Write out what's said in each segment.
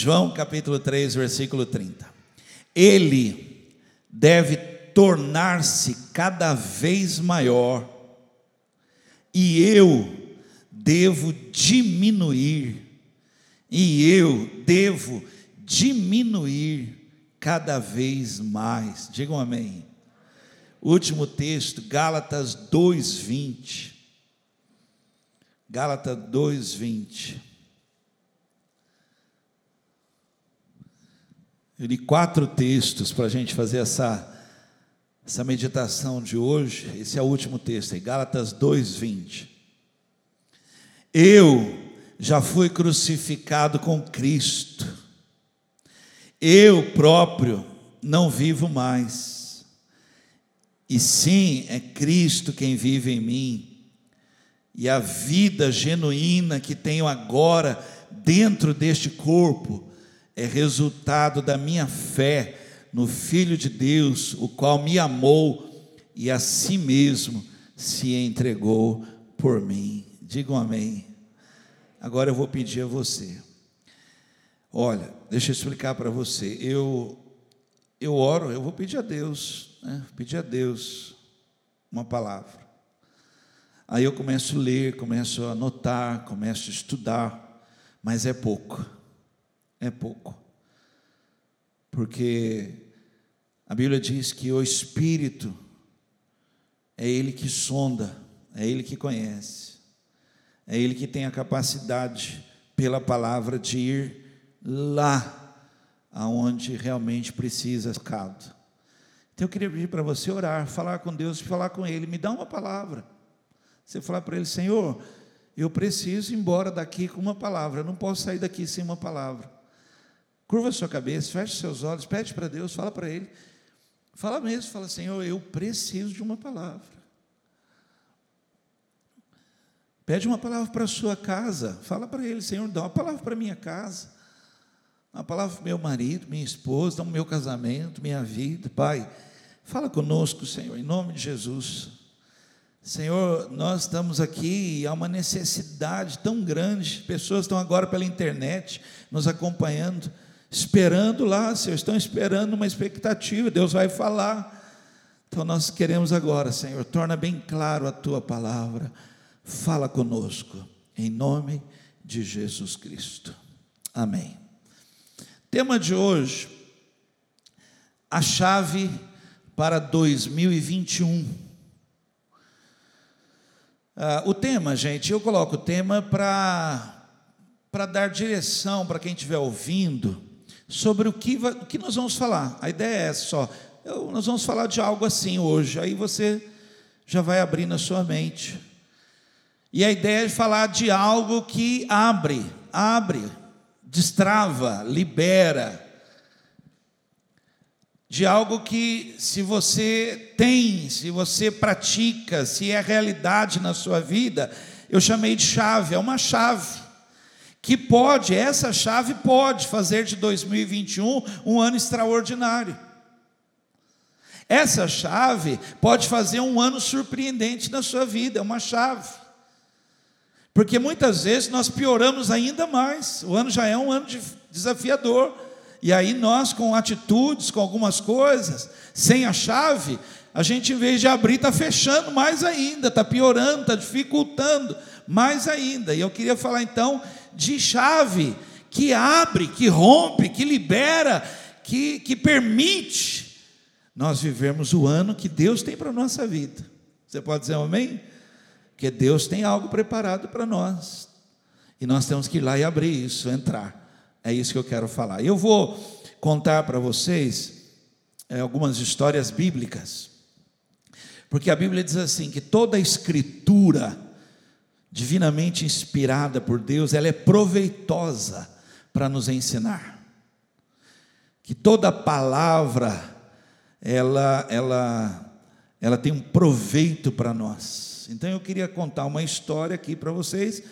João capítulo 3, versículo 30. Ele deve tornar-se cada vez maior, e eu devo diminuir, e eu devo diminuir cada vez mais. Digam amém. Último texto, Gálatas 2:20. Gálatas 2:20. Eu li quatro textos para a gente fazer essa, essa meditação de hoje. Esse é o último texto, é Gálatas 2,20. Eu já fui crucificado com Cristo, eu próprio não vivo mais, e sim é Cristo quem vive em mim, e a vida genuína que tenho agora dentro deste corpo é resultado da minha fé no Filho de Deus, o qual me amou e a si mesmo se entregou por mim. Digam amém. Agora eu vou pedir a você. Olha, deixa eu explicar para você. Eu eu oro, eu vou pedir a Deus, né? pedir a Deus uma palavra. Aí eu começo a ler, começo a anotar, começo a estudar, mas é pouco é pouco. Porque a Bíblia diz que o Espírito é Ele que sonda, é Ele que conhece, é Ele que tem a capacidade, pela palavra, de ir lá aonde realmente precisa escado. Então eu queria pedir para você orar, falar com Deus, falar com Ele, me dá uma palavra. Você falar para Ele, Senhor, eu preciso ir embora daqui com uma palavra, eu não posso sair daqui sem uma palavra. Curva sua cabeça, feche seus olhos, pede para Deus, fala para Ele. Fala mesmo, fala, Senhor, eu preciso de uma palavra. Pede uma palavra para a sua casa. Fala para Ele, Senhor, dá uma palavra para a minha casa. Uma palavra para meu marido, minha esposa, dá o meu casamento, minha vida. Pai, fala conosco, Senhor, em nome de Jesus. Senhor, nós estamos aqui, há uma necessidade tão grande. Pessoas estão agora pela internet nos acompanhando esperando lá, Senhor, estão esperando uma expectativa, Deus vai falar. Então nós queremos agora, Senhor, torna bem claro a tua palavra, fala conosco, em nome de Jesus Cristo. Amém. Tema de hoje, a chave para 2021. Ah, o tema, gente, eu coloco o tema para para dar direção para quem estiver ouvindo sobre o que, vai, o que nós vamos falar. A ideia é essa só. Eu, nós vamos falar de algo assim hoje. Aí você já vai abrir na sua mente. E a ideia é falar de algo que abre, abre, destrava, libera. De algo que, se você tem, se você pratica, se é realidade na sua vida, eu chamei de chave, é uma chave que pode, essa chave pode fazer de 2021 um ano extraordinário. Essa chave pode fazer um ano surpreendente na sua vida, é uma chave. Porque muitas vezes nós pioramos ainda mais. O ano já é um ano desafiador. E aí nós, com atitudes, com algumas coisas, sem a chave, a gente, em vez de abrir, está fechando mais ainda, está piorando, está dificultando mais ainda. E eu queria falar então de chave que abre, que rompe, que libera, que, que permite nós vivermos o ano que Deus tem para a nossa vida. Você pode dizer amém? Porque Deus tem algo preparado para nós. E nós temos que ir lá e abrir isso, entrar. É isso que eu quero falar. Eu vou contar para vocês é, algumas histórias bíblicas. Porque a Bíblia diz assim: que toda a escritura divinamente inspirada por Deus, ela é proveitosa para nos ensinar. Que toda palavra ela ela ela tem um proveito para nós. Então eu queria contar uma história aqui para vocês.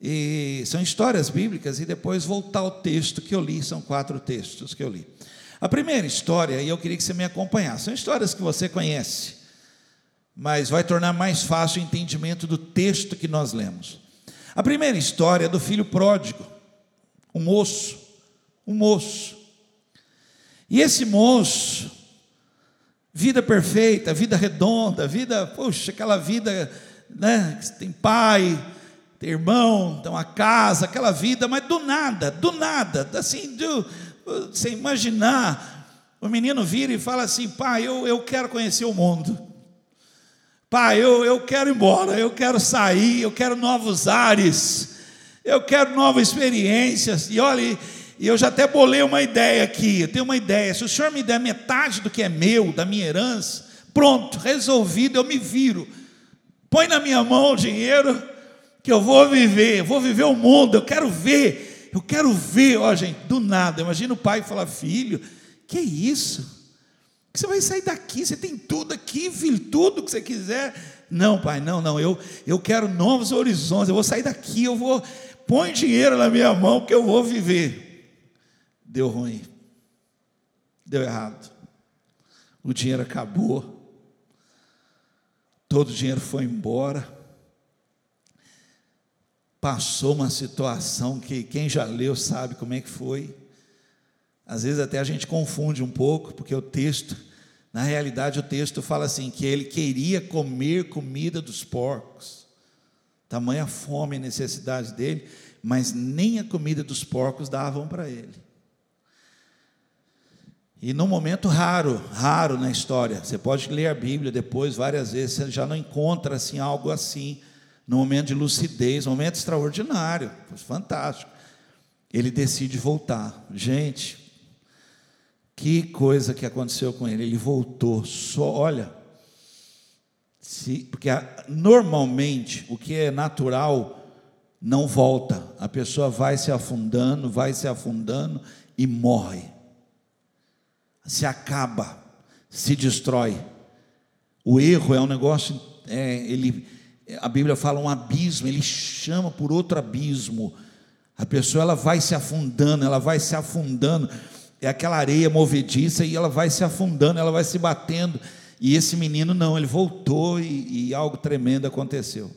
E são histórias bíblicas e depois voltar ao texto que eu li, são quatro textos que eu li. A primeira história, e eu queria que você me acompanhasse, são histórias que você conhece mas vai tornar mais fácil o entendimento do texto que nós lemos. A primeira história é do filho pródigo, um moço, um moço. E esse moço, vida perfeita, vida redonda, vida, poxa, aquela vida, né, tem pai, tem irmão, tem uma casa, aquela vida, mas do nada, do nada, assim, do, você imaginar, o menino vira e fala assim: pai, eu, eu quero conhecer o mundo. Pai, eu, eu quero ir embora, eu quero sair, eu quero novos ares, eu quero novas experiências. E olha, eu já até bolei uma ideia aqui. Eu tenho uma ideia. Se o senhor me der metade do que é meu, da minha herança, pronto, resolvido, eu me viro. Põe na minha mão o dinheiro, que eu vou viver, eu vou viver o mundo, eu quero ver, eu quero ver, ó, gente, do nada. Imagina o pai falar, filho, que isso? Você vai sair daqui, você tem tudo aqui, filho, tudo que você quiser. Não, pai, não, não, eu, eu quero novos horizontes, eu vou sair daqui, eu vou, põe dinheiro na minha mão que eu vou viver. Deu ruim, deu errado, o dinheiro acabou, todo o dinheiro foi embora, passou uma situação que quem já leu sabe como é que foi. Às vezes até a gente confunde um pouco, porque o texto, na realidade, o texto fala assim: que ele queria comer comida dos porcos, tamanha fome e necessidade dele, mas nem a comida dos porcos davam para ele. E num momento raro, raro na história, você pode ler a Bíblia depois várias vezes, você já não encontra assim algo assim, num momento de lucidez, um momento extraordinário, fantástico. Ele decide voltar. Gente, que coisa que aconteceu com ele. Ele voltou só, olha, se, porque normalmente o que é natural não volta. A pessoa vai se afundando, vai se afundando e morre. Se acaba, se destrói. O erro é um negócio, é, ele, a Bíblia fala um abismo, ele chama por outro abismo. A pessoa ela vai se afundando, ela vai se afundando é aquela areia movediça e ela vai se afundando, ela vai se batendo. E esse menino não, ele voltou e, e algo tremendo aconteceu.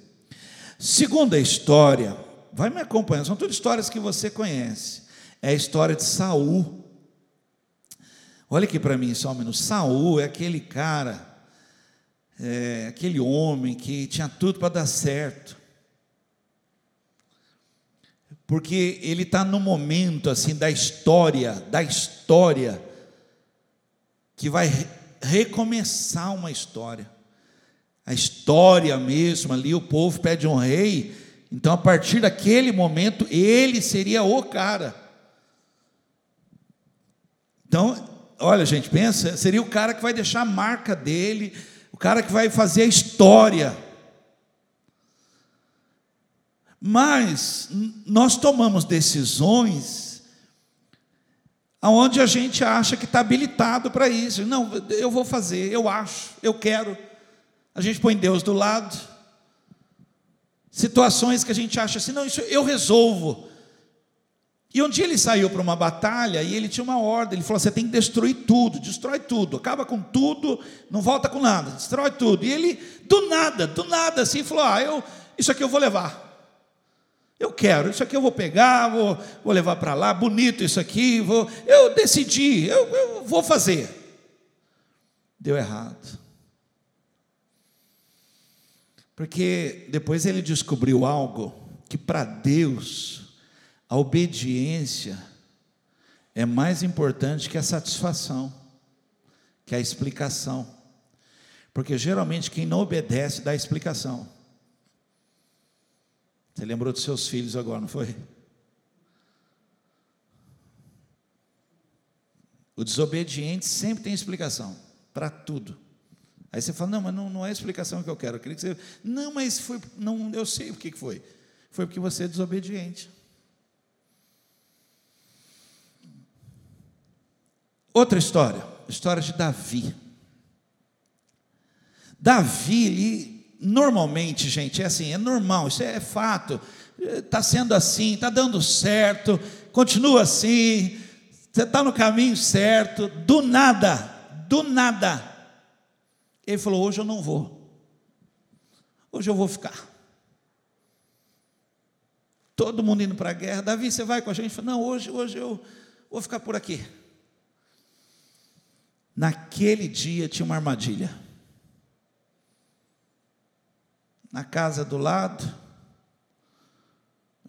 Segunda história, vai me acompanhando, são todas histórias que você conhece. É a história de Saul. Olha aqui para mim só um minuto. Saul é aquele cara, é, aquele homem que tinha tudo para dar certo porque ele está no momento assim da história, da história, que vai recomeçar uma história. A história mesmo ali, o povo pede um rei, então a partir daquele momento ele seria o cara. Então, olha gente, pensa, seria o cara que vai deixar a marca dele, o cara que vai fazer a história. Mas nós tomamos decisões aonde a gente acha que está habilitado para isso. Não, eu vou fazer, eu acho, eu quero. A gente põe Deus do lado. Situações que a gente acha assim, não, isso eu resolvo. E um dia ele saiu para uma batalha e ele tinha uma ordem. Ele falou: você tem que destruir tudo, destrói tudo, acaba com tudo, não volta com nada, destrói tudo. E ele, do nada, do nada, assim, falou: ah, eu, isso aqui eu vou levar. Eu quero, isso aqui eu vou pegar, vou, vou levar para lá, bonito isso aqui, vou, eu decidi, eu, eu vou fazer. Deu errado. Porque depois ele descobriu algo que para Deus a obediência é mais importante que a satisfação, que a explicação. Porque geralmente quem não obedece dá explicação. Você lembrou dos seus filhos agora, não foi? O desobediente sempre tem explicação para tudo. Aí você fala, não, mas não, não é a explicação que eu quero. Eu queria que você. Não, mas foi. Não, eu sei o que foi. Foi porque você é desobediente. Outra história, história de Davi. Davi, ele normalmente, gente, é assim, é normal, isso é fato. Está sendo assim, está dando certo, continua assim, você está no caminho certo, do nada, do nada. Ele falou: hoje eu não vou, hoje eu vou ficar. Todo mundo indo para a guerra, Davi, você vai com a gente? Falei, não, hoje, hoje eu, vou ficar por aqui. Naquele dia tinha uma armadilha. Na casa do lado,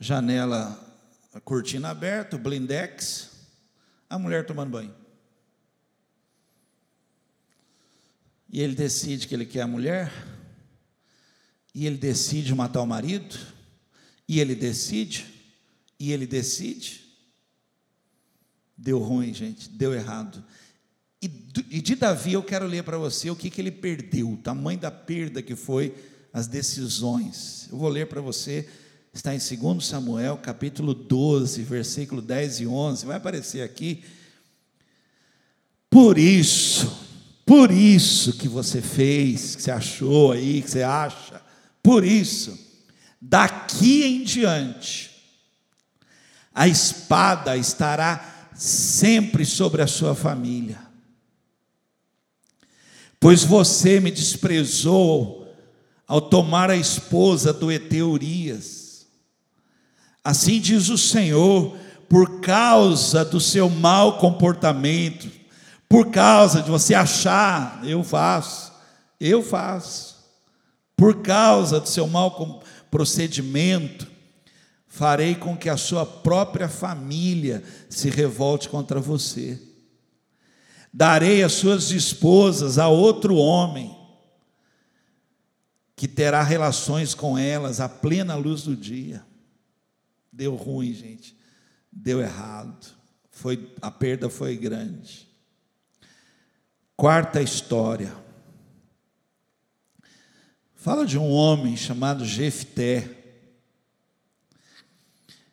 janela, cortina aberta, o blindex, a mulher tomando banho. E ele decide que ele quer a mulher, e ele decide matar o marido, e ele decide, e ele decide. Deu ruim, gente, deu errado. E, de Davi eu quero ler para você o que, que ele perdeu, o tamanho da perda que foi as decisões. Eu vou ler para você, está em 2 Samuel, capítulo 12, versículo 10 e 11, vai aparecer aqui. Por isso, por isso que você fez, que você achou aí, que você acha, por isso, daqui em diante, a espada estará sempre sobre a sua família pois você me desprezou ao tomar a esposa do Eteu Urias. Assim diz o Senhor, por causa do seu mau comportamento, por causa de você achar, eu faço, eu faço, por causa do seu mau procedimento, farei com que a sua própria família se revolte contra você darei as suas esposas a outro homem, que terá relações com elas à plena luz do dia. Deu ruim, gente. Deu errado. Foi, a perda foi grande. Quarta história. Fala de um homem chamado Jefté.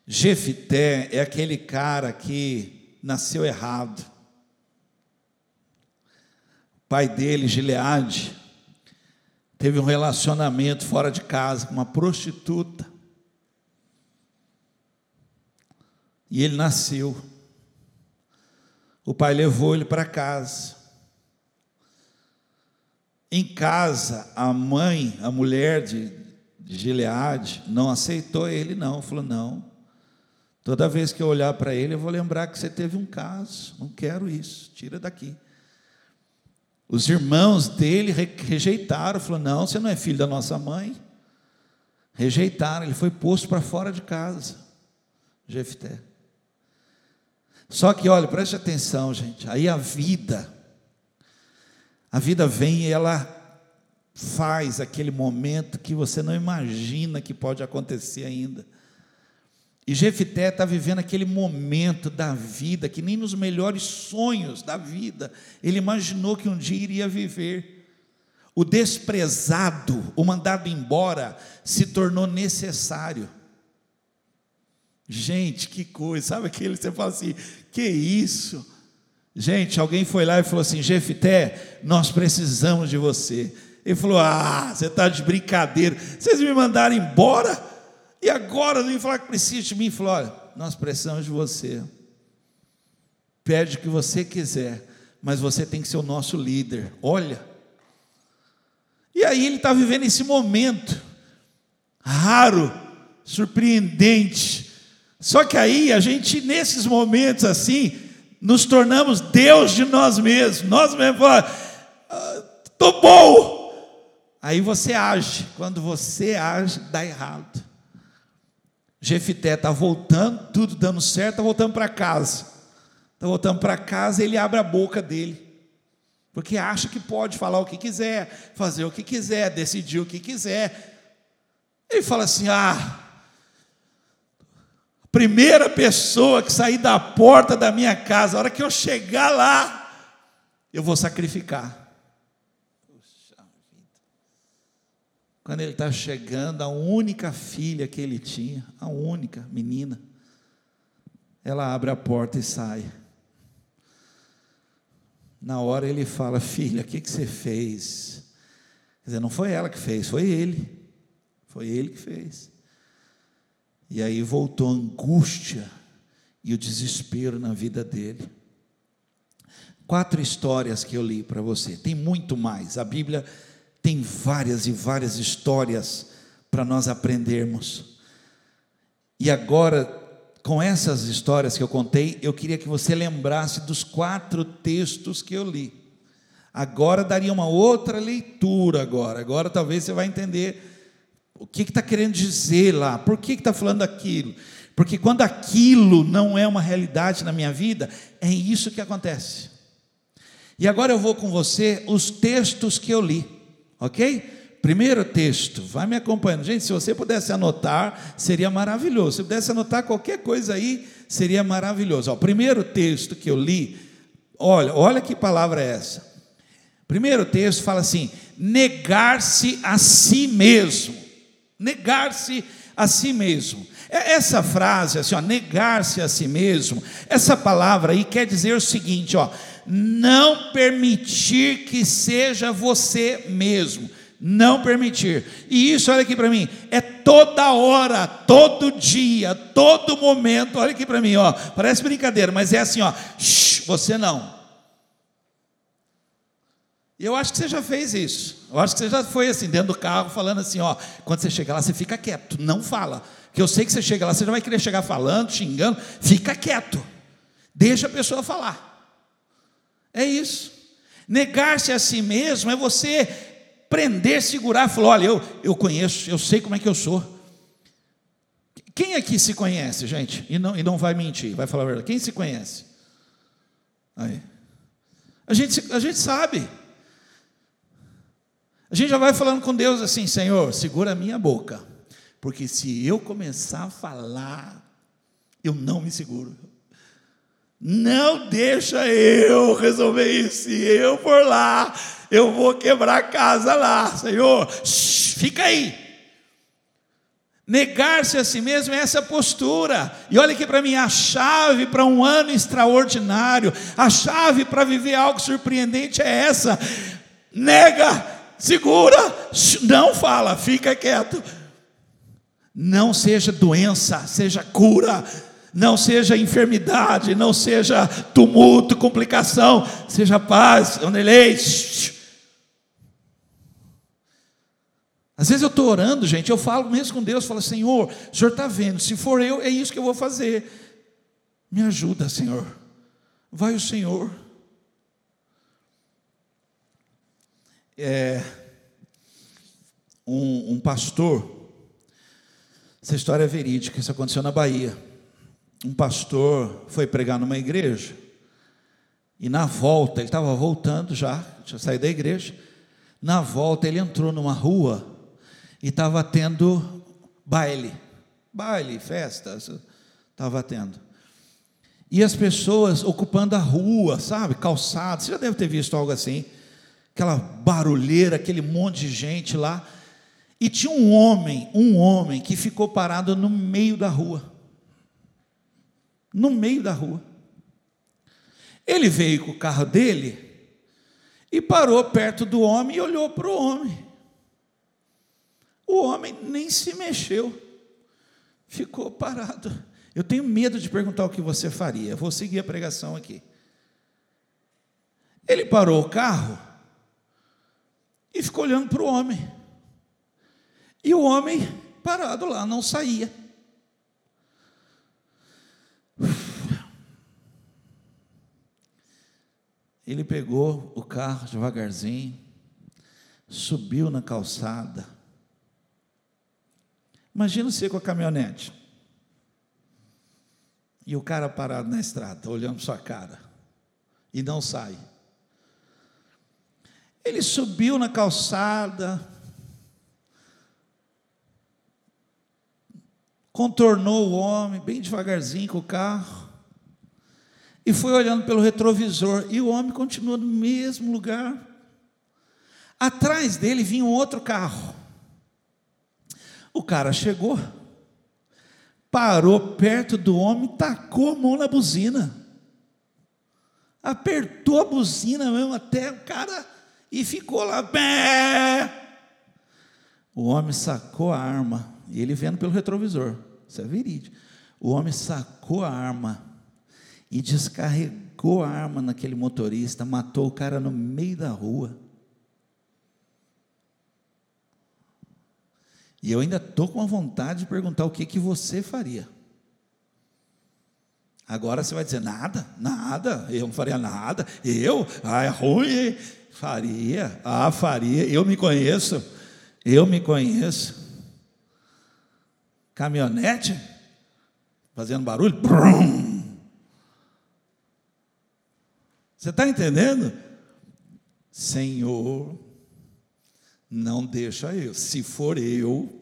Jefté é aquele cara que nasceu errado pai dele, Gileade, teve um relacionamento fora de casa com uma prostituta. E ele nasceu. O pai levou ele para casa. Em casa, a mãe, a mulher de, de Gileade, não aceitou ele, não. Falou: não. Toda vez que eu olhar para ele, eu vou lembrar que você teve um caso. Não quero isso. Tira daqui. Os irmãos dele rejeitaram, falou: "Não, você não é filho da nossa mãe". Rejeitaram, ele foi posto para fora de casa. Jefté. Só que, olha, preste atenção, gente. Aí a vida, a vida vem e ela faz aquele momento que você não imagina que pode acontecer ainda. E Jefité está vivendo aquele momento da vida que nem nos melhores sonhos da vida ele imaginou que um dia iria viver. O desprezado, o mandado embora, se tornou necessário. Gente, que coisa, sabe aquele você fala assim, que isso? Gente, alguém foi lá e falou assim: Jefité, nós precisamos de você. Ele falou: Ah, você está de brincadeira, vocês me mandaram embora? E agora vem falar que precisa de mim. E falou: olha, nós precisamos de você. Pede o que você quiser, mas você tem que ser o nosso líder. Olha. E aí ele está vivendo esse momento raro, surpreendente. Só que aí a gente, nesses momentos assim, nos tornamos Deus de nós mesmos. Nós mesmos falamos, estou ah, bom. Aí você age. Quando você age, dá errado. Jefité está voltando, tudo dando certo, está voltando para casa. Está voltando para casa, ele abre a boca dele. Porque acha que pode falar o que quiser, fazer o que quiser, decidir o que quiser. Ele fala assim: ah, primeira pessoa que sair da porta da minha casa, a hora que eu chegar lá, eu vou sacrificar. Quando ele está chegando, a única filha que ele tinha, a única menina, ela abre a porta e sai. Na hora ele fala: Filha, o que, que você fez? Quer dizer, não foi ela que fez, foi ele. Foi ele que fez. E aí voltou a angústia e o desespero na vida dele. Quatro histórias que eu li para você, tem muito mais. A Bíblia tem várias e várias histórias para nós aprendermos. E agora, com essas histórias que eu contei, eu queria que você lembrasse dos quatro textos que eu li. Agora daria uma outra leitura agora. Agora talvez você vai entender o que está que querendo dizer lá, por que está falando aquilo. Porque quando aquilo não é uma realidade na minha vida, é isso que acontece. E agora eu vou com você os textos que eu li, ok? Primeiro texto, vai me acompanhando. Gente, se você pudesse anotar, seria maravilhoso. Se pudesse anotar qualquer coisa aí, seria maravilhoso. O primeiro texto que eu li, olha, olha que palavra é essa. Primeiro texto fala assim: negar-se a si mesmo. Negar-se a si mesmo. É, essa frase, assim, negar-se a si mesmo, essa palavra aí quer dizer o seguinte, ó, não permitir que seja você mesmo não permitir. E isso, olha aqui para mim, é toda hora, todo dia, todo momento. Olha aqui para mim, ó. Parece brincadeira, mas é assim, ó. Você não. E eu acho que você já fez isso. Eu acho que você já foi assim, dentro do carro, falando assim, ó. Quando você chega lá, você fica quieto, não fala. Porque eu sei que você chega lá, você já vai querer chegar falando, xingando. Fica quieto. Deixa a pessoa falar. É isso. Negar-se a si mesmo é você prender, segurar, falar: olha, eu, eu conheço, eu sei como é que eu sou. Quem aqui se conhece, gente? E não, e não vai mentir, vai falar a verdade. Quem se conhece? Aí. A gente, a gente sabe. A gente já vai falando com Deus assim: Senhor, segura a minha boca, porque se eu começar a falar, eu não me seguro. Não deixa eu resolver isso. Se eu for lá, eu vou quebrar a casa lá, Senhor. Shhh, fica aí. Negar-se a si mesmo é essa postura. E olha aqui para mim, a chave para um ano extraordinário, a chave para viver algo surpreendente é essa. Nega, segura, não fala, fica quieto. Não seja doença, seja cura não seja enfermidade, não seja tumulto, complicação, seja paz, Onelei. Às vezes eu estou orando, gente, eu falo mesmo com Deus, falo, Senhor, o Senhor está vendo, se for eu, é isso que eu vou fazer. Me ajuda, Senhor. Vai o Senhor. É, um, um pastor, essa história é verídica, isso aconteceu na Bahia um pastor foi pregar numa igreja e na volta, ele estava voltando já, tinha saído da igreja. Na volta, ele entrou numa rua e estava tendo baile, baile, festa, estava tendo. E as pessoas ocupando a rua, sabe, calçado, você já deve ter visto algo assim, aquela barulheira, aquele monte de gente lá. E tinha um homem, um homem que ficou parado no meio da rua no meio da rua. Ele veio com o carro dele e parou perto do homem e olhou para o homem. O homem nem se mexeu, ficou parado. Eu tenho medo de perguntar o que você faria, vou seguir a pregação aqui. Ele parou o carro e ficou olhando para o homem. E o homem parado lá, não saía. Ele pegou o carro devagarzinho, subiu na calçada. Imagina você com a caminhonete. E o cara parado na estrada, olhando sua cara. E não sai. Ele subiu na calçada, contornou o homem bem devagarzinho com o carro e foi olhando pelo retrovisor e o homem continua no mesmo lugar. Atrás dele vinha um outro carro. O cara chegou, parou perto do homem, tacou a mão na buzina. Apertou a buzina mesmo até o cara e ficou lá. Bé! O homem sacou a arma e ele vendo pelo retrovisor. Isso é verídico. O homem sacou a arma e descarregou a arma naquele motorista, matou o cara no meio da rua. E eu ainda estou com a vontade de perguntar o que, que você faria. Agora você vai dizer: nada, nada, eu não faria nada, eu, ah, é ruim, faria, ah, faria, eu me conheço, eu me conheço. Caminhonete, fazendo barulho, brum. Você está entendendo? Senhor, não deixa eu, se for eu,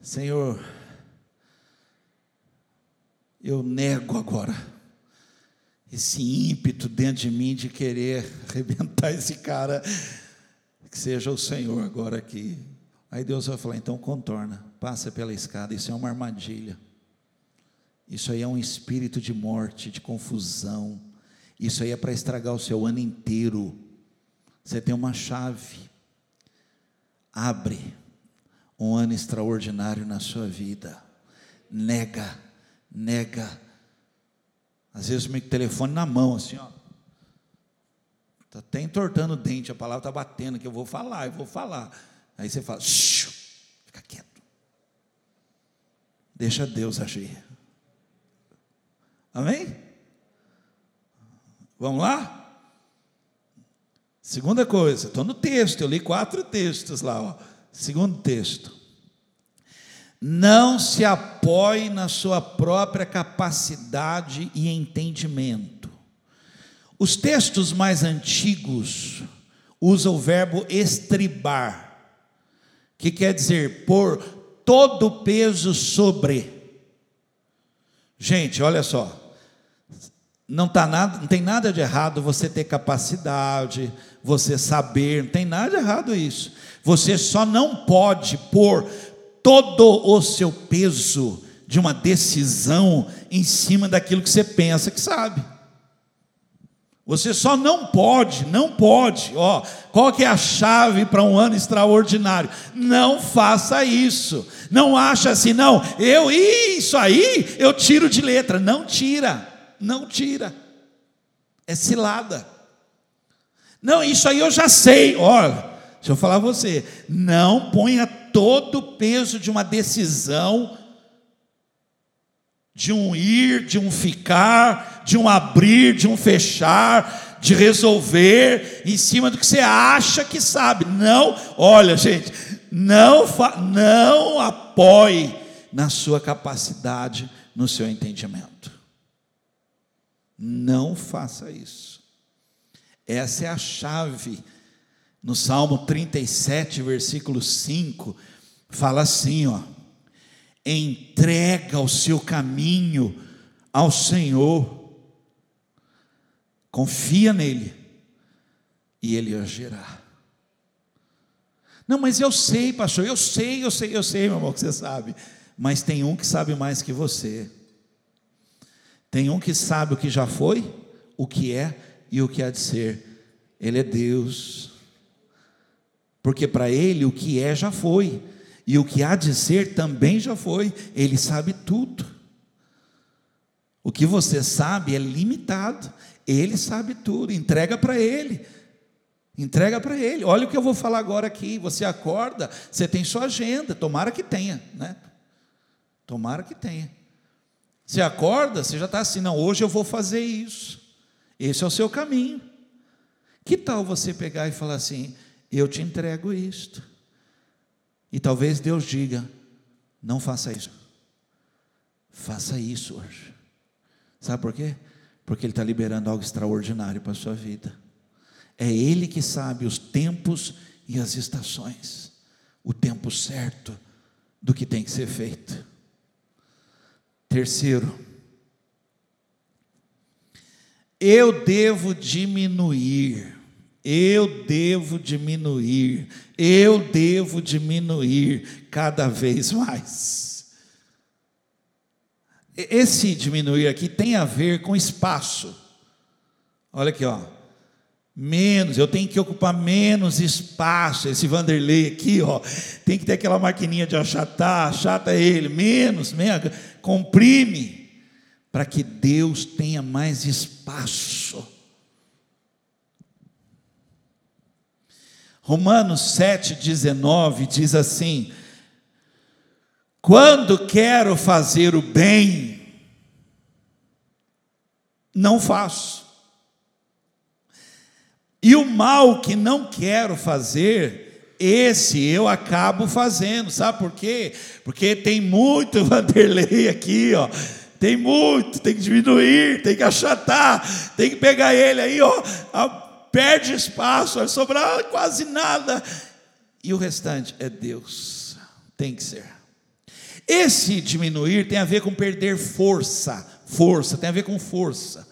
Senhor, eu nego agora esse ímpeto dentro de mim de querer arrebentar esse cara, que seja o Senhor agora aqui. Aí Deus vai falar: então contorna, passa pela escada, isso é uma armadilha. Isso aí é um espírito de morte, de confusão. Isso aí é para estragar o seu ano inteiro. Você tem uma chave. Abre um ano extraordinário na sua vida. Nega, nega. Às vezes o telefone na mão, assim, ó. Está até entortando o dente, a palavra está batendo, que eu vou falar, eu vou falar. Aí você fala, fica quieto. Deixa Deus agir. Amém? Vamos lá? Segunda coisa, estou no texto, eu li quatro textos lá. Ó. Segundo texto. Não se apoie na sua própria capacidade e entendimento. Os textos mais antigos usam o verbo estribar, que quer dizer pôr todo o peso sobre. Gente, olha só. Não, tá nada, não tem nada de errado você ter capacidade, você saber, não tem nada de errado isso. Você só não pode pôr todo o seu peso de uma decisão em cima daquilo que você pensa que sabe. Você só não pode, não pode, ó, qual que é a chave para um ano extraordinário? Não faça isso. Não acha assim, não, eu isso aí eu tiro de letra. Não tira, não tira. É cilada. Não, isso aí eu já sei. Olha, Deixa eu falar a você, não ponha todo o peso de uma decisão, de um ir, de um ficar, de um abrir, de um fechar, de resolver, em cima do que você acha que sabe. Não, olha, gente, não, não apoie na sua capacidade, no seu entendimento. Não faça isso. Essa é a chave no Salmo 37, versículo 5, fala assim, ó: Entrega o seu caminho ao Senhor. Confia nele e ele agirá. Não, mas eu sei, pastor, eu sei, eu sei, eu sei, meu irmão, que você sabe. Mas tem um que sabe mais que você. Tem um que sabe o que já foi, o que é e o que há de ser. Ele é Deus porque para ele o que é já foi, e o que há de ser também já foi, ele sabe tudo. O que você sabe é limitado, ele sabe tudo, entrega para ele. Entrega para ele. Olha o que eu vou falar agora aqui. Você acorda, você tem sua agenda, tomara que tenha, né? Tomara que tenha. Você acorda, você já está assim, não, hoje eu vou fazer isso. Esse é o seu caminho. Que tal você pegar e falar assim: eu te entrego isto. E talvez Deus diga: não faça isso. Faça isso hoje. Sabe por quê? Porque Ele está liberando algo extraordinário para a sua vida. É Ele que sabe os tempos e as estações, o tempo certo do que tem que ser feito. Terceiro, eu devo diminuir eu devo diminuir, eu devo diminuir cada vez mais. Esse diminuir aqui tem a ver com espaço. Olha aqui, ó. Menos, eu tenho que ocupar menos espaço. Esse Vanderlei aqui, ó, tem que ter aquela maquininha de achatar, achata ele, menos, menos, comprime, para que Deus tenha mais espaço. Romanos 7,19 diz assim: Quando quero fazer o bem, não faço. E o mal que não quero fazer, esse eu acabo fazendo. Sabe por quê? Porque tem muito Vanderlei aqui, ó. Tem muito, tem que diminuir, tem que achatar, tem que pegar ele aí, ó. Perde espaço, vai sobrar quase nada. E o restante é Deus. Tem que ser. Esse diminuir tem a ver com perder força. Força, tem a ver com força.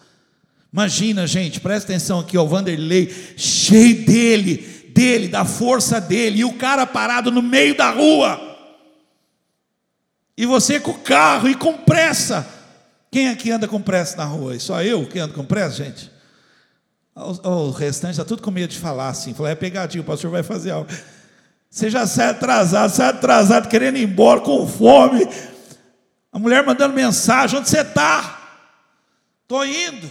Imagina, gente, presta atenção aqui, ó, o Vanderlei, cheio dele, dele, da força dele, e o cara parado no meio da rua. E você com o carro e com pressa. Quem aqui anda com pressa na rua? Só eu que ando com pressa, gente? O, restante está tudo com medo de falar assim. Falou, é pegadinho, o pastor vai fazer algo. Você já sai atrasado, sai atrasado, querendo ir embora, com fome. A mulher mandando mensagem: onde você está? Estou indo.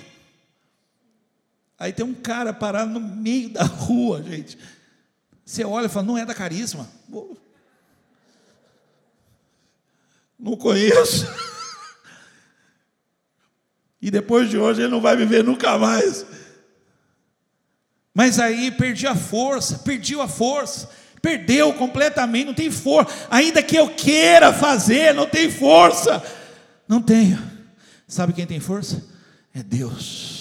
Aí tem um cara parado no meio da rua, gente. Você olha e fala: não é da carisma. Não conheço. E depois de hoje ele não vai viver nunca mais. Mas aí perdi a força, perdi a força, perdeu completamente, não tem força. Ainda que eu queira fazer, não tem força. Não tenho. Sabe quem tem força? É Deus.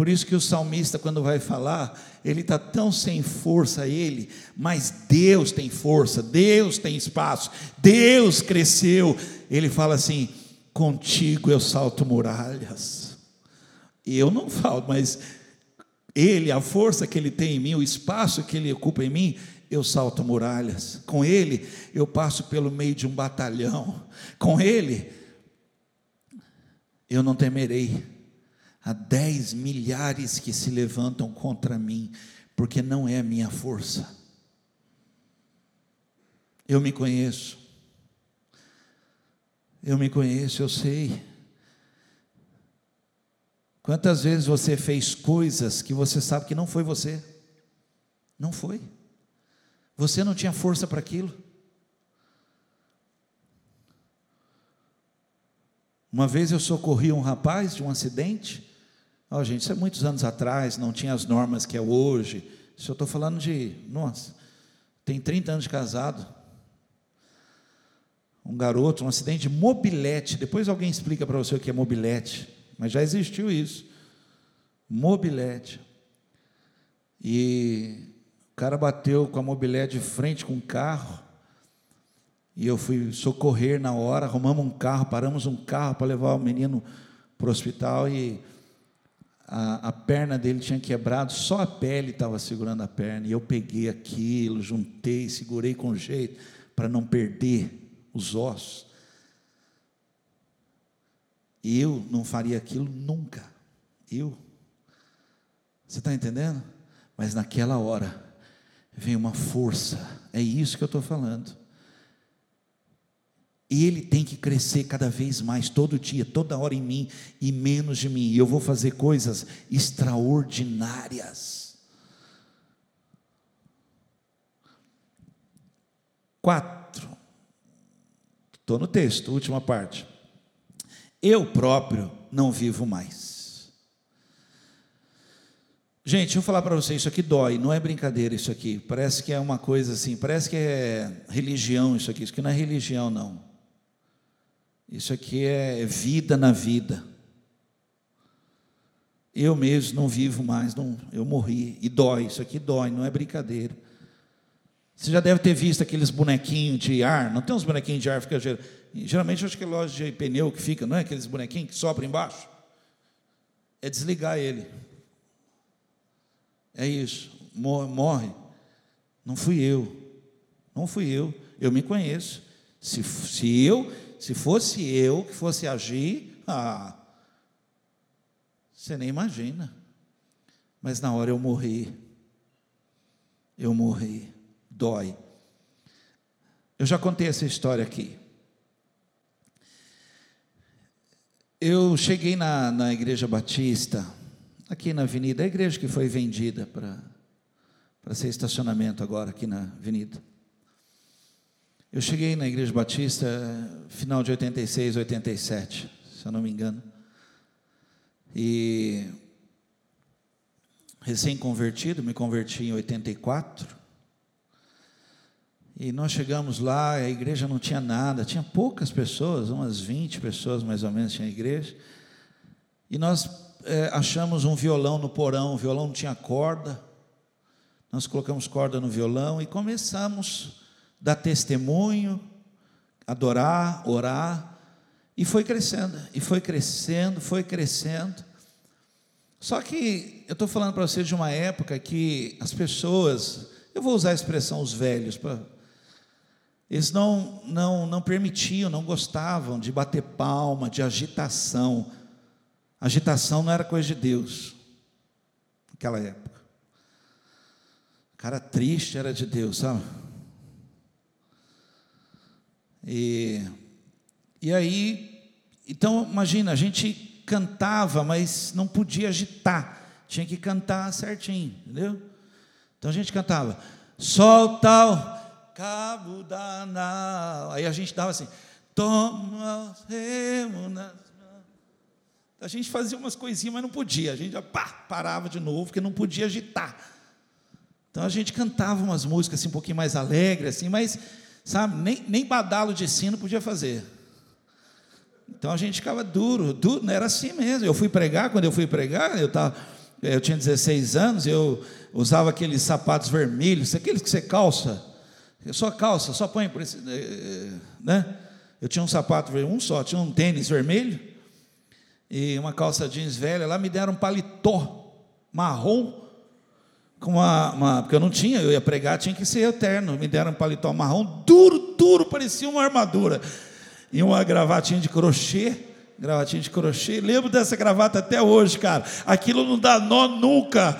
Por isso que o salmista, quando vai falar, ele está tão sem força ele, mas Deus tem força, Deus tem espaço, Deus cresceu. Ele fala assim: contigo eu salto muralhas. E eu não falo, mas ele, a força que ele tem em mim, o espaço que ele ocupa em mim, eu salto muralhas. Com ele, eu passo pelo meio de um batalhão. Com ele, eu não temerei Há dez milhares que se levantam contra mim, porque não é a minha força. Eu me conheço. Eu me conheço, eu sei. Quantas vezes você fez coisas que você sabe que não foi você? Não foi. Você não tinha força para aquilo. Uma vez eu socorri um rapaz de um acidente Oh, gente, isso é muitos anos atrás, não tinha as normas que é hoje. Isso eu estou falando de, nossa, tem 30 anos de casado. Um garoto, um acidente de mobilete. Depois alguém explica para você o que é mobilete, mas já existiu isso. Mobilete. E o cara bateu com a mobilete de frente com o carro. E eu fui socorrer na hora, arrumamos um carro, paramos um carro para levar o menino para o hospital e a, a, perna dele tinha quebrado, só a pele estava segurando a perna. E eu peguei aquilo, juntei, segurei com jeito, para não perder os ossos. Eu não faria aquilo nunca. Eu. Você está entendendo? Mas naquela hora, vem uma força. É isso que eu estou falando. Ele tem que crescer cada vez mais, todo dia, toda hora em mim e menos de mim. E eu vou fazer coisas extraordinárias. Quatro. Estou no texto, última parte. Eu próprio não vivo mais. Gente, deixa eu falar para vocês, isso aqui dói, não é brincadeira isso aqui. Parece que é uma coisa assim, parece que é religião isso aqui. Isso aqui não é religião, não. Isso aqui é vida na vida. Eu mesmo não vivo mais, não, eu morri. E dói, isso aqui dói, não é brincadeira. Você já deve ter visto aqueles bonequinhos de ar, não tem uns bonequinhos de ar, fica, geralmente acho que é loja de pneu que fica, não é? Aqueles bonequinhos que sopram embaixo. É desligar ele. É isso, morre. Não fui eu, não fui eu, eu me conheço. Se, se eu se fosse eu que fosse agir, ah, você nem imagina. Mas na hora eu morri. Eu morri. Dói. Eu já contei essa história aqui. Eu cheguei na, na igreja batista, aqui na avenida, a igreja que foi vendida para ser estacionamento agora aqui na avenida. Eu cheguei na Igreja Batista final de 86, 87, se eu não me engano. E recém-convertido, me converti em 84. E nós chegamos lá, a igreja não tinha nada, tinha poucas pessoas, umas 20 pessoas mais ou menos tinha a igreja. E nós é, achamos um violão no porão, o violão não tinha corda. Nós colocamos corda no violão e começamos dar testemunho, adorar, orar, e foi crescendo, e foi crescendo, foi crescendo. Só que eu estou falando para vocês de uma época que as pessoas, eu vou usar a expressão os velhos, pra, eles não, não, não permitiam, não gostavam de bater palma, de agitação. Agitação não era coisa de Deus, naquela época. Cara triste era de Deus, sabe? E, e aí, então imagina, a gente cantava, mas não podia agitar, tinha que cantar certinho, entendeu? Então a gente cantava, sol tal, cabo da nau. Aí a gente dava assim, toma nas a gente fazia umas coisinhas, mas não podia. A gente já pá, parava de novo, porque não podia agitar. Então a gente cantava umas músicas assim, um pouquinho mais alegres, assim, mas sabe? Nem, nem badalo de sino podia fazer. Então a gente ficava duro, duro, não era assim mesmo. Eu fui pregar, quando eu fui pregar, eu, tava, eu tinha 16 anos, eu usava aqueles sapatos vermelhos, aqueles que você calça, só calça, só põe por esse, eh, eh, né? Eu tinha um sapato, um só, tinha um tênis vermelho e uma calça jeans velha. Lá me deram um paletó marrom com uma, uma, porque eu não tinha, eu ia pregar, tinha que ser eterno. Me deram um paletó marrom, duro, duro, parecia uma armadura. E uma gravatinha de crochê, gravatinha de crochê. Lembro dessa gravata até hoje, cara. Aquilo não dá nó nunca.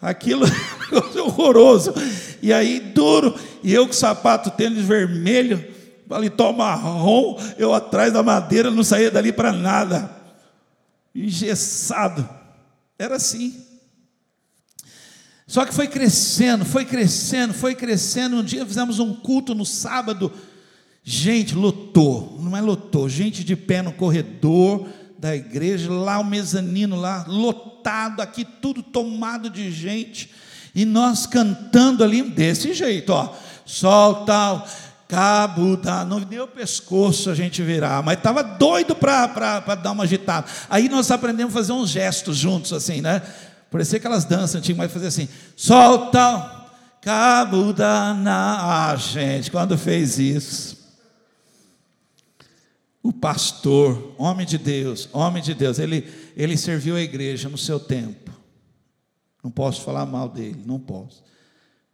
Aquilo é horroroso. E aí, duro, e eu com sapato tênis vermelho, paletó marrom, eu atrás da madeira, não saía dali para nada. Engessado. Era assim. Só que foi crescendo, foi crescendo, foi crescendo. Um dia fizemos um culto no sábado. Gente, lotou, não é lotou, gente de pé no corredor da igreja, lá o mezanino lá, lotado, aqui tudo tomado de gente, e nós cantando ali desse jeito, ó, sol tal, cabo da, não deu pescoço a gente virar, mas estava doido para dar uma agitada. Aí nós aprendemos a fazer uns gestos juntos, assim, né? Parecia aquelas danças antigas, mas fazia assim: solta cabo da. Ah, gente, quando fez isso. O pastor, homem de Deus, homem de Deus, ele, ele serviu a igreja no seu tempo. Não posso falar mal dele, não posso.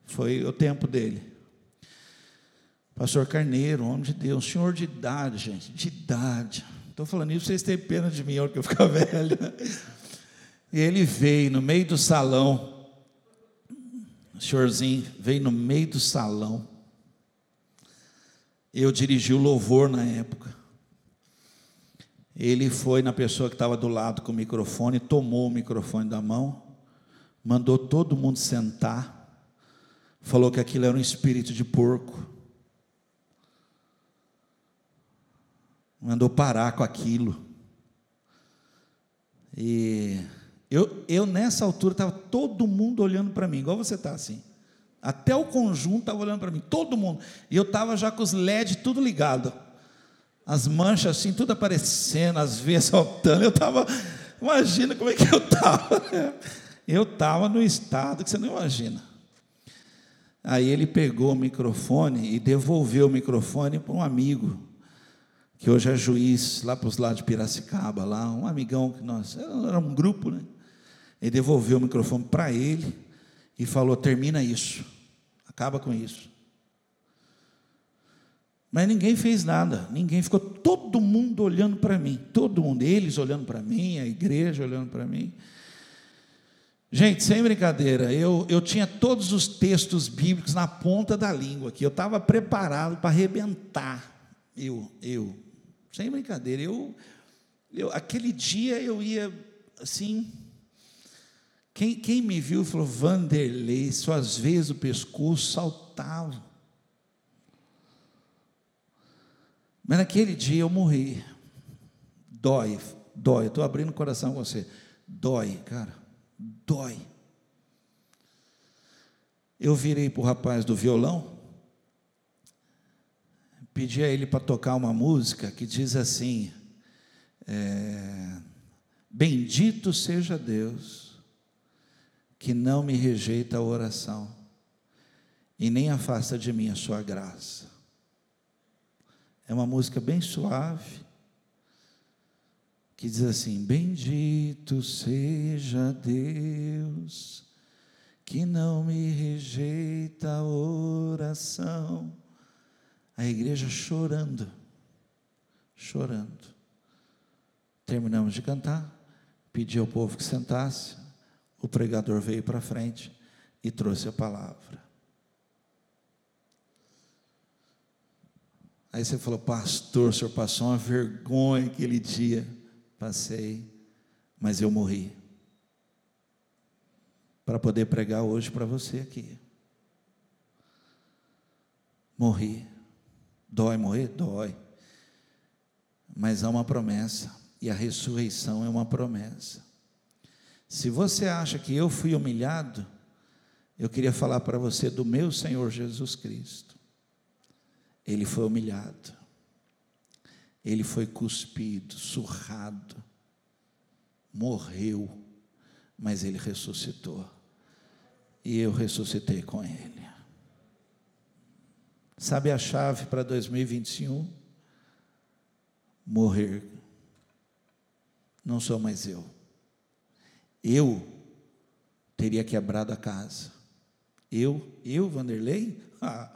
Foi o tempo dele. Pastor Carneiro, homem de Deus, senhor de idade, gente, de idade. Estou falando isso, vocês têm pena de mim, hora que eu ficar velho. E ele veio no meio do salão, o senhorzinho veio no meio do salão. Eu dirigi o louvor na época. Ele foi na pessoa que estava do lado com o microfone, tomou o microfone da mão, mandou todo mundo sentar, falou que aquilo era um espírito de porco. Mandou parar com aquilo. E eu, eu nessa altura, estava todo mundo olhando para mim, igual você está assim. Até o conjunto estava olhando para mim, todo mundo. E eu estava já com os LED tudo ligado. As manchas assim, tudo aparecendo, as veias saltando. Eu estava, imagina como é que eu estava. Eu estava no estado que você não imagina. Aí ele pegou o microfone e devolveu o microfone para um amigo que hoje é juiz lá para os lados de Piracicaba, lá, um amigão que nós, era um grupo, né? Ele devolveu o microfone para ele e falou: termina isso, acaba com isso. Mas ninguém fez nada, ninguém ficou todo mundo olhando para mim, todo mundo, eles olhando para mim, a igreja olhando para mim. Gente, sem brincadeira, eu, eu tinha todos os textos bíblicos na ponta da língua aqui, eu estava preparado para arrebentar. Eu, eu, sem brincadeira, eu, eu, aquele dia eu ia assim, quem, quem me viu falou, Vanderlei, suas vezes o pescoço saltava. Mas naquele dia eu morri. Dói, dói. Estou abrindo o coração com você. Dói, cara. Dói. Eu virei para o rapaz do violão, pedi a ele para tocar uma música que diz assim: é, Bendito seja Deus, que não me rejeita a oração e nem afasta de mim a sua graça. É uma música bem suave, que diz assim: Bendito seja Deus, que não me rejeita a oração. A igreja chorando, chorando. Terminamos de cantar, pedi ao povo que sentasse, o pregador veio para frente e trouxe a palavra. Aí você falou, pastor, o senhor passou uma vergonha aquele dia. Passei, mas eu morri. Para poder pregar hoje para você aqui. Morri. Dói morrer? Dói. Mas há uma promessa, e a ressurreição é uma promessa. Se você acha que eu fui humilhado, eu queria falar para você do meu Senhor Jesus Cristo. Ele foi humilhado, ele foi cuspido, surrado, morreu, mas ele ressuscitou. E eu ressuscitei com ele. Sabe a chave para 2021? Morrer. Não sou mais eu. Eu teria quebrado a casa. Eu, eu, Vanderlei? Ah,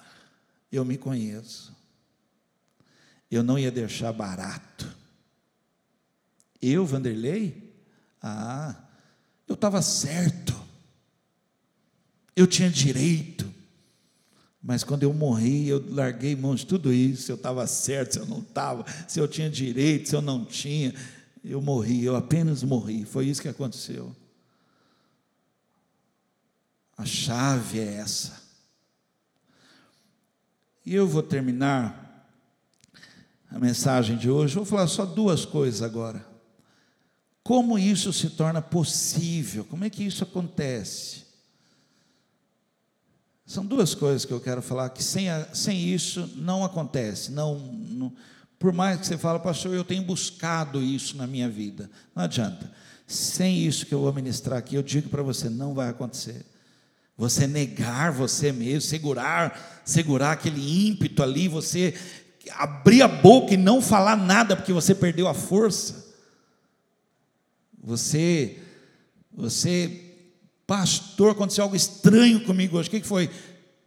eu me conheço. Eu não ia deixar barato. Eu, Vanderlei? Ah, eu estava certo. Eu tinha direito. Mas quando eu morri, eu larguei mão de tudo isso. Se eu estava certo, se eu não estava, se eu tinha direito, se eu não tinha. Eu morri, eu apenas morri. Foi isso que aconteceu. A chave é essa. E eu vou terminar a mensagem de hoje, vou falar só duas coisas agora. Como isso se torna possível? Como é que isso acontece? São duas coisas que eu quero falar que sem, a, sem isso não acontece. Não, não, por mais que você fale, pastor, eu tenho buscado isso na minha vida. Não adianta. Sem isso que eu vou ministrar aqui, eu digo para você, não vai acontecer. Você negar você mesmo, segurar, segurar aquele ímpeto ali, você abrir a boca e não falar nada porque você perdeu a força. Você, você, pastor, aconteceu algo estranho comigo hoje. O que foi?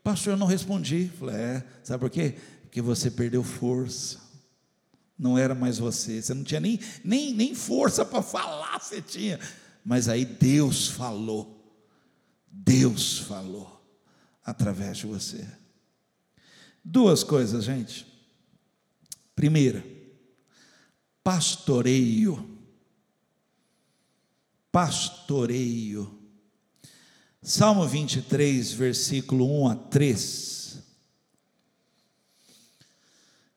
Pastor, eu não respondi. Falei, é, sabe por quê? Porque você perdeu força. Não era mais você, você não tinha nem, nem, nem força para falar, você tinha. Mas aí Deus falou. Deus falou através de você. Duas coisas, gente. Primeira, pastoreio. Pastoreio. Salmo 23, versículo 1 a 3.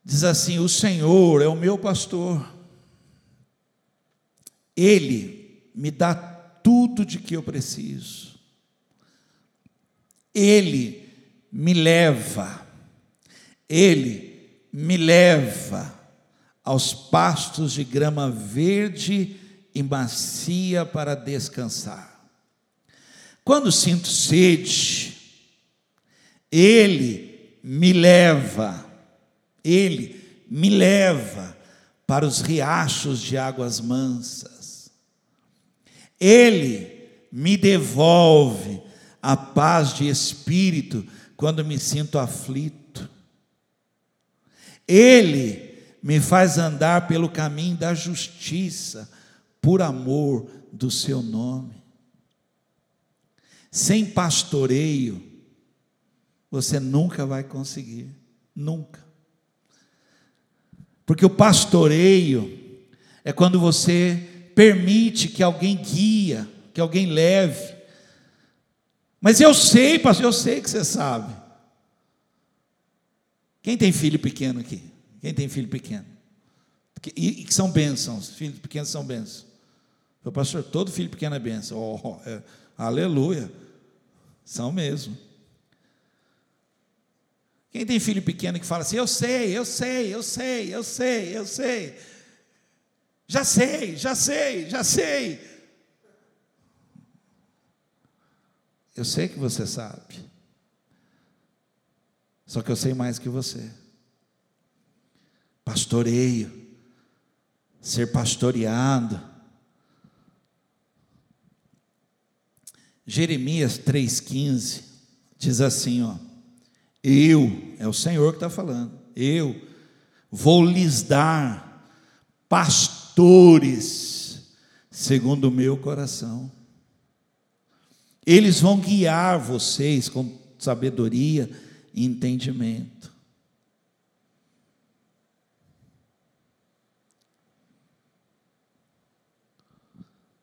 Diz assim: O Senhor é o meu pastor, Ele me dá tudo de que eu preciso. Ele me leva, Ele me leva aos pastos de grama verde e macia para descansar. Quando sinto sede, Ele me leva, Ele me leva para os riachos de águas mansas. Ele me devolve a paz de espírito quando me sinto aflito. Ele me faz andar pelo caminho da justiça, por amor do seu nome. Sem pastoreio, você nunca vai conseguir, nunca. Porque o pastoreio é quando você permite que alguém guia, que alguém leve, mas eu sei, pastor, eu sei que você sabe. Quem tem filho pequeno aqui? Quem tem filho pequeno? E, que são bênçãos, filhos pequenos são bênçãos. Meu pastor, todo filho pequeno é bênção. Oh, é, aleluia. São mesmo. Quem tem filho pequeno que fala assim, eu sei, eu sei, eu sei, eu sei, eu sei. Já sei, já sei, já sei. Eu sei que você sabe. Só que eu sei mais que você. Pastoreio, ser pastoreado. Jeremias 3,15 diz assim: ó, Eu, é o Senhor que está falando, eu vou lhes dar pastores segundo o meu coração eles vão guiar vocês com sabedoria e entendimento.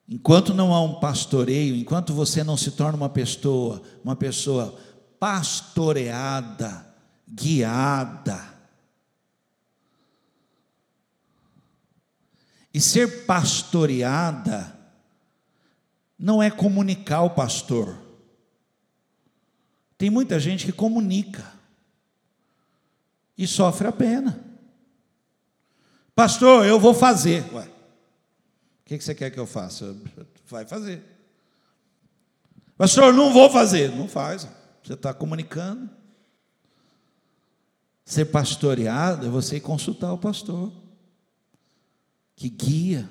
Enquanto não há um pastoreio, enquanto você não se torna uma pessoa, uma pessoa pastoreada, guiada, e ser pastoreada não é comunicar o pastor. Tem muita gente que comunica e sofre a pena. Pastor, eu vou fazer. Ué, o que você quer que eu faça? Vai fazer. Pastor, não vou fazer. Não faz. Você está comunicando. Ser pastoreado é você consultar o pastor, que guia.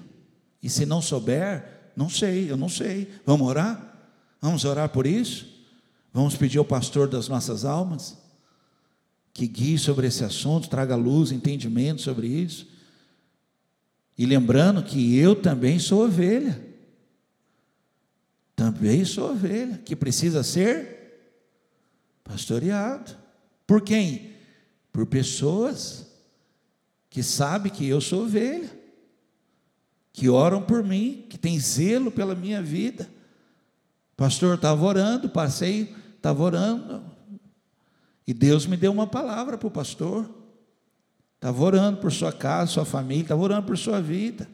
E se não souber, não sei, eu não sei. Vamos orar? Vamos orar por isso? Vamos pedir ao pastor das nossas almas que guie sobre esse assunto, traga luz, entendimento sobre isso. E lembrando que eu também sou ovelha. Também sou ovelha, que precisa ser pastoreado. Por quem? Por pessoas que sabem que eu sou ovelha que oram por mim, que têm zelo pela minha vida. Pastor, estava orando, passei, estava orando, e Deus me deu uma palavra para o pastor. Estava orando por sua casa, sua família, estava orando por sua vida.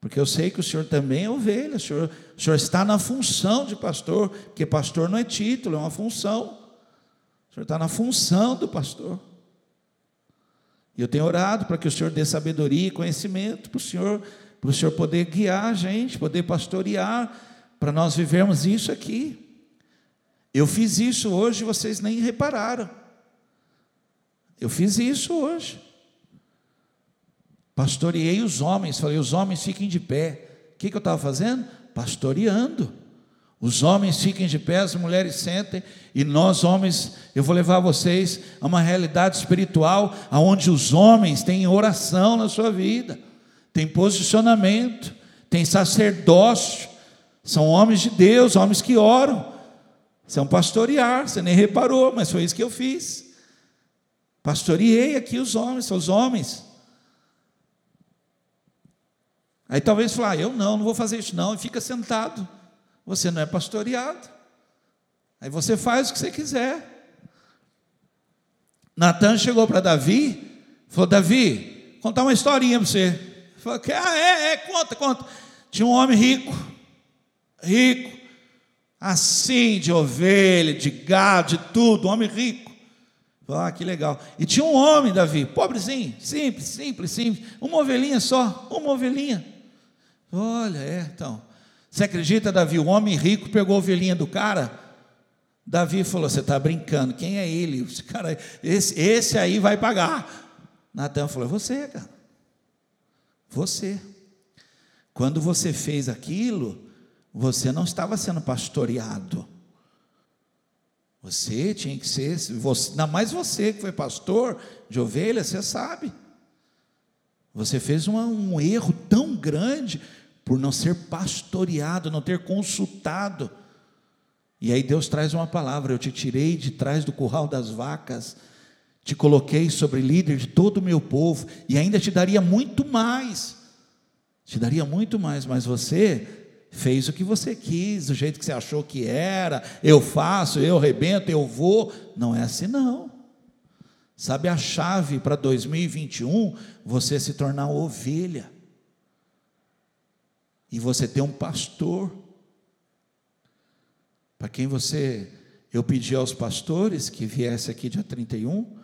Porque eu sei que o senhor também é ovelha, o senhor, o senhor está na função de pastor, porque pastor não é título, é uma função. O senhor está na função do pastor. E eu tenho orado para que o Senhor dê sabedoria e conhecimento para o Senhor, para o Senhor poder guiar a gente, poder pastorear, para nós vivermos isso aqui. Eu fiz isso hoje, vocês nem repararam. Eu fiz isso hoje. Pastoreei os homens, falei, os homens fiquem de pé. O que, que eu estava fazendo? Pastoreando. Os homens fiquem de pé, as mulheres sentem, e nós, homens, eu vou levar vocês a uma realidade espiritual, onde os homens têm oração na sua vida, tem posicionamento, tem sacerdócio, são homens de Deus, homens que oram, são pastorear, você nem reparou, mas foi isso que eu fiz. Pastoreei aqui os homens, são os homens. Aí talvez falar, ah, eu não, não vou fazer isso não, e fica sentado você não é pastoreado. Aí você faz o que você quiser. Natan chegou para Davi, falou: Davi, contar uma historinha para você. Falou: Ah, é, é, conta, conta. Tinha um homem rico, rico, assim, de ovelha, de gado, de tudo, um homem rico. Ah, que legal. E tinha um homem, Davi, pobrezinho, simples, simples, simples, uma ovelhinha só, uma ovelhinha. Olha, é, então. Você acredita, Davi? O homem rico pegou a ovelhinha do cara. Davi falou: Você está brincando, quem é ele? Esse, cara, esse, esse aí vai pagar. Natan falou: Você, cara. Você. Quando você fez aquilo, você não estava sendo pastoreado. Você tinha que ser, você, ainda mais você que foi pastor de ovelha, você sabe. Você fez uma, um erro tão grande por não ser pastoreado, não ter consultado. E aí Deus traz uma palavra: Eu te tirei de trás do curral das vacas, te coloquei sobre líder de todo o meu povo, e ainda te daria muito mais. Te daria muito mais, mas você fez o que você quis, do jeito que você achou que era. Eu faço, eu rebento, eu vou. Não é assim, não. Sabe a chave para 2021? Você se tornar ovelha. E você ter um pastor. Para quem você. Eu pedi aos pastores que viesse aqui dia 31.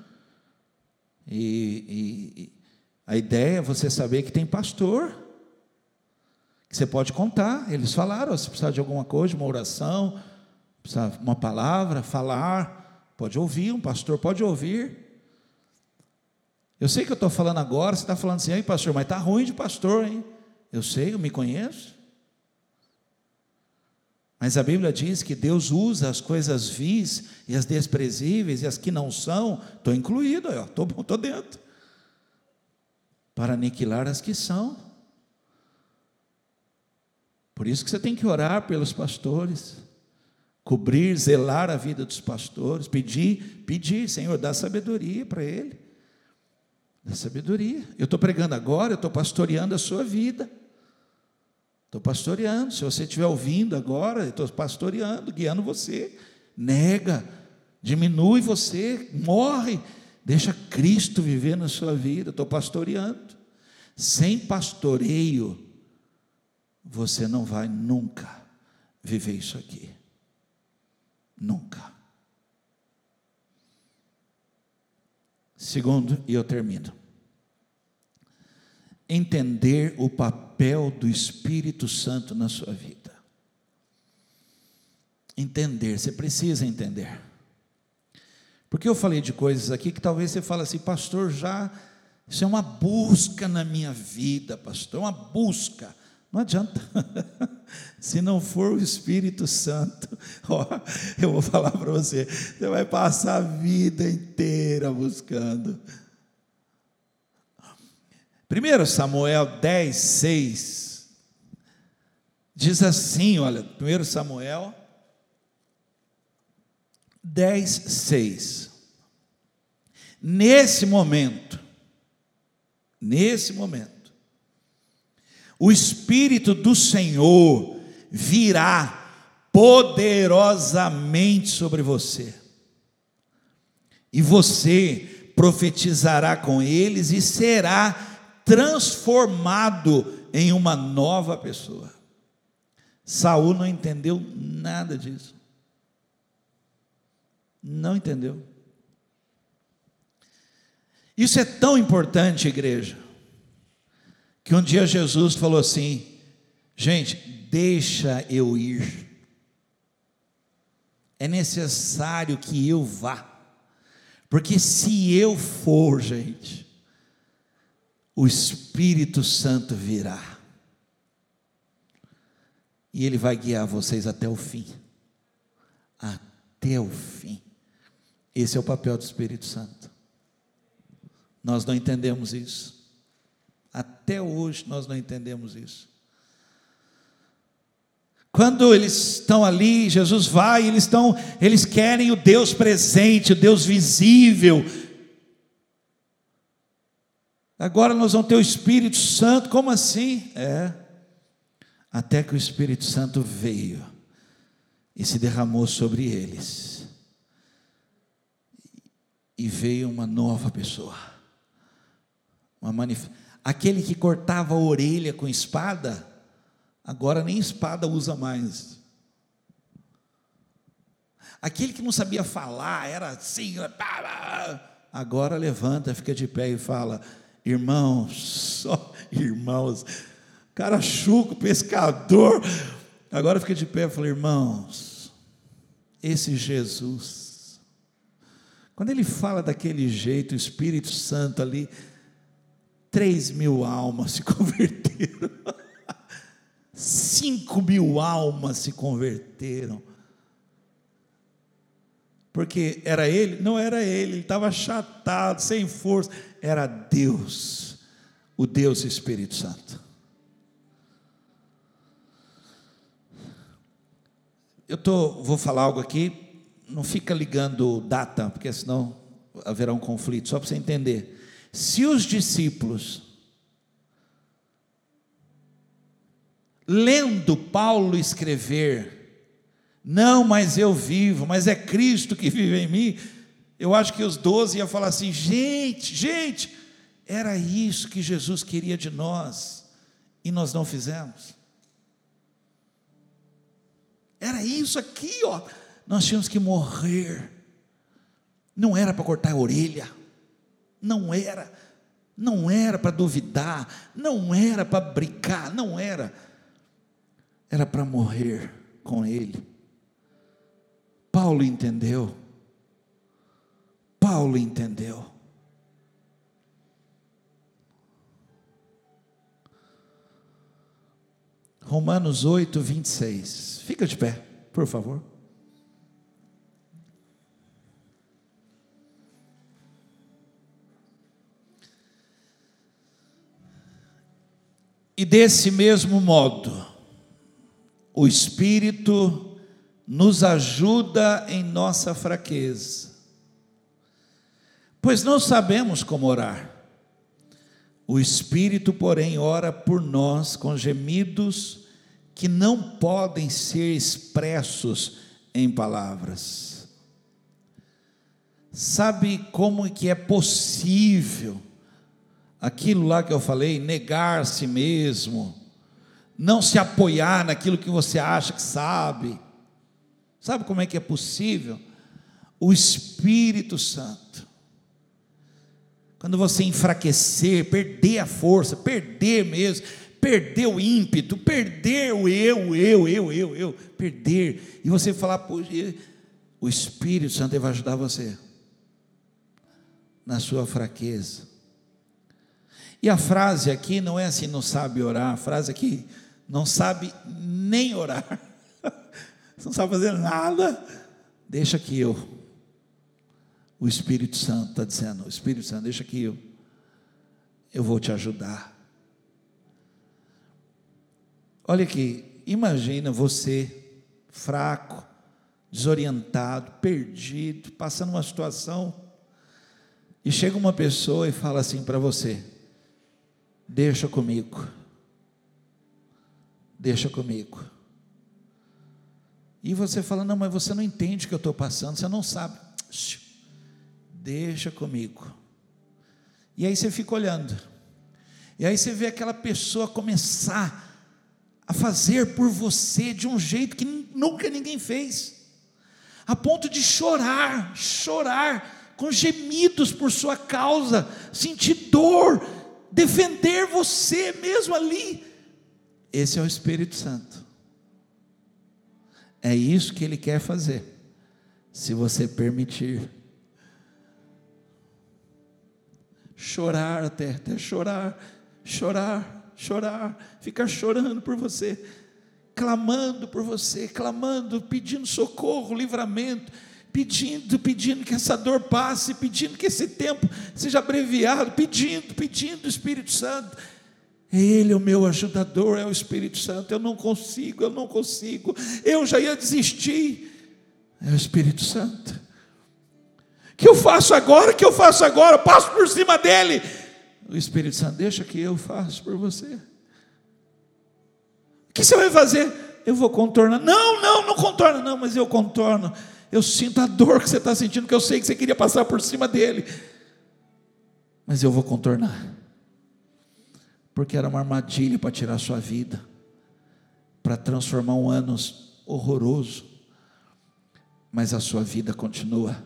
E, e, e a ideia é você saber que tem pastor. Que você pode contar. Eles falaram: se precisar de alguma coisa, uma oração, precisar uma palavra, falar. Pode ouvir, um pastor pode ouvir. Eu sei que eu estou falando agora, você está falando assim, aí pastor, mas está ruim de pastor, hein? Eu sei, eu me conheço. Mas a Bíblia diz que Deus usa as coisas vis e as desprezíveis e as que não são, estou incluído, estou dentro, para aniquilar as que são. Por isso que você tem que orar pelos pastores, cobrir, zelar a vida dos pastores, pedir, pedir, Senhor, dá sabedoria para ele da sabedoria. Eu estou pregando agora, eu estou pastoreando a sua vida. Estou pastoreando. Se você estiver ouvindo agora, estou pastoreando, guiando você. Nega, diminui você, morre, deixa Cristo viver na sua vida. Estou pastoreando. Sem pastoreio, você não vai nunca viver isso aqui. Nunca. Segundo, e eu termino. Entender o papel do Espírito Santo na sua vida. Entender, você precisa entender. Porque eu falei de coisas aqui que talvez você fale assim, pastor, já isso é uma busca na minha vida, pastor, é uma busca. Não adianta. Se não for o Espírito Santo, ó, eu vou falar para você, você vai passar a vida inteira buscando. 1 Samuel 10, 6 diz assim: olha, 1 Samuel 10, 6. Nesse momento, nesse momento, o Espírito do Senhor virá poderosamente sobre você, e você profetizará com eles e será transformado em uma nova pessoa. Saul não entendeu nada disso. Não entendeu. Isso é tão importante, igreja, que um dia Jesus falou assim: gente, deixa eu ir. É necessário que eu vá. Porque se eu for, gente, o Espírito Santo virá. E ele vai guiar vocês até o fim. Até o fim. Esse é o papel do Espírito Santo. Nós não entendemos isso. Até hoje nós não entendemos isso. Quando eles estão ali, Jesus vai, eles estão, eles querem o Deus presente, o Deus visível. Agora nós vamos ter o Espírito Santo, como assim? É. Até que o Espírito Santo veio e se derramou sobre eles. E veio uma nova pessoa. Uma manifestação Aquele que cortava a orelha com espada, agora nem espada usa mais. Aquele que não sabia falar, era assim, agora levanta, fica de pé e fala: irmãos, só irmãos, cara chuco, pescador, agora fica de pé e fala: irmãos, esse Jesus, quando ele fala daquele jeito, o Espírito Santo ali, Três mil almas se converteram. Cinco mil almas se converteram. Porque era ele? Não era ele, ele estava achatado, sem força. Era Deus, o Deus Espírito Santo. Eu tô, vou falar algo aqui, não fica ligando data, porque senão haverá um conflito, só para você entender. Se os discípulos, lendo Paulo escrever, não, mas eu vivo, mas é Cristo que vive em mim, Eu acho que os doze iam falar assim: gente, gente, era isso que Jesus queria de nós e nós não fizemos. Era isso aqui, ó. Nós tínhamos que morrer. Não era para cortar a orelha. Não era. Não era para duvidar, não era para brigar, não era. Era para morrer com ele. Paulo entendeu. Paulo entendeu. Romanos 8, 26. Fica de pé, por favor. E desse mesmo modo, o Espírito nos ajuda em nossa fraqueza, pois não sabemos como orar. O Espírito, porém, ora por nós com gemidos que não podem ser expressos em palavras. Sabe como que é possível aquilo lá que eu falei, negar a si mesmo, não se apoiar naquilo que você acha que sabe. Sabe como é que é possível? O Espírito Santo. Quando você enfraquecer, perder a força, perder mesmo, perder o ímpeto, perder o eu, eu, eu, eu, eu, perder, e você falar, poxa, o Espírito Santo vai ajudar você na sua fraqueza. E a frase aqui não é assim, não sabe orar, a frase aqui, não sabe nem orar, não sabe fazer nada, deixa que eu, o Espírito Santo está dizendo, o Espírito Santo, deixa que eu, eu vou te ajudar. Olha aqui, imagina você fraco, desorientado, perdido, passando uma situação, e chega uma pessoa e fala assim para você: Deixa comigo. Deixa comigo. E você fala: Não, mas você não entende o que eu estou passando, você não sabe. Deixa comigo. E aí você fica olhando. E aí você vê aquela pessoa começar a fazer por você de um jeito que nunca ninguém fez, a ponto de chorar, chorar, com gemidos por sua causa, sentir dor, defender você mesmo ali. Esse é o Espírito Santo. É isso que ele quer fazer, se você permitir. Chorar até, até chorar, chorar, chorar, ficar chorando por você, clamando por você, clamando, pedindo socorro, livramento pedindo, pedindo que essa dor passe, pedindo que esse tempo seja abreviado, pedindo, pedindo Espírito Santo. Ele é o meu ajudador, é o Espírito Santo. Eu não consigo, eu não consigo. Eu já ia desistir. É o Espírito Santo. O que eu faço agora? O que eu faço agora? Eu passo por cima dele. O Espírito Santo, deixa que eu faço por você. O que você vai fazer? Eu vou contornar. Não, não, não contorna, não, mas eu contorno. Eu sinto a dor que você está sentindo, que eu sei que você queria passar por cima dele. Mas eu vou contornar. Porque era uma armadilha para tirar sua vida, para transformar um ano horroroso. Mas a sua vida continua.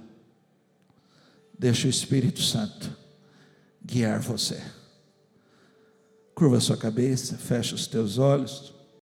Deixa o Espírito Santo guiar você. Curva sua cabeça, fecha os teus olhos.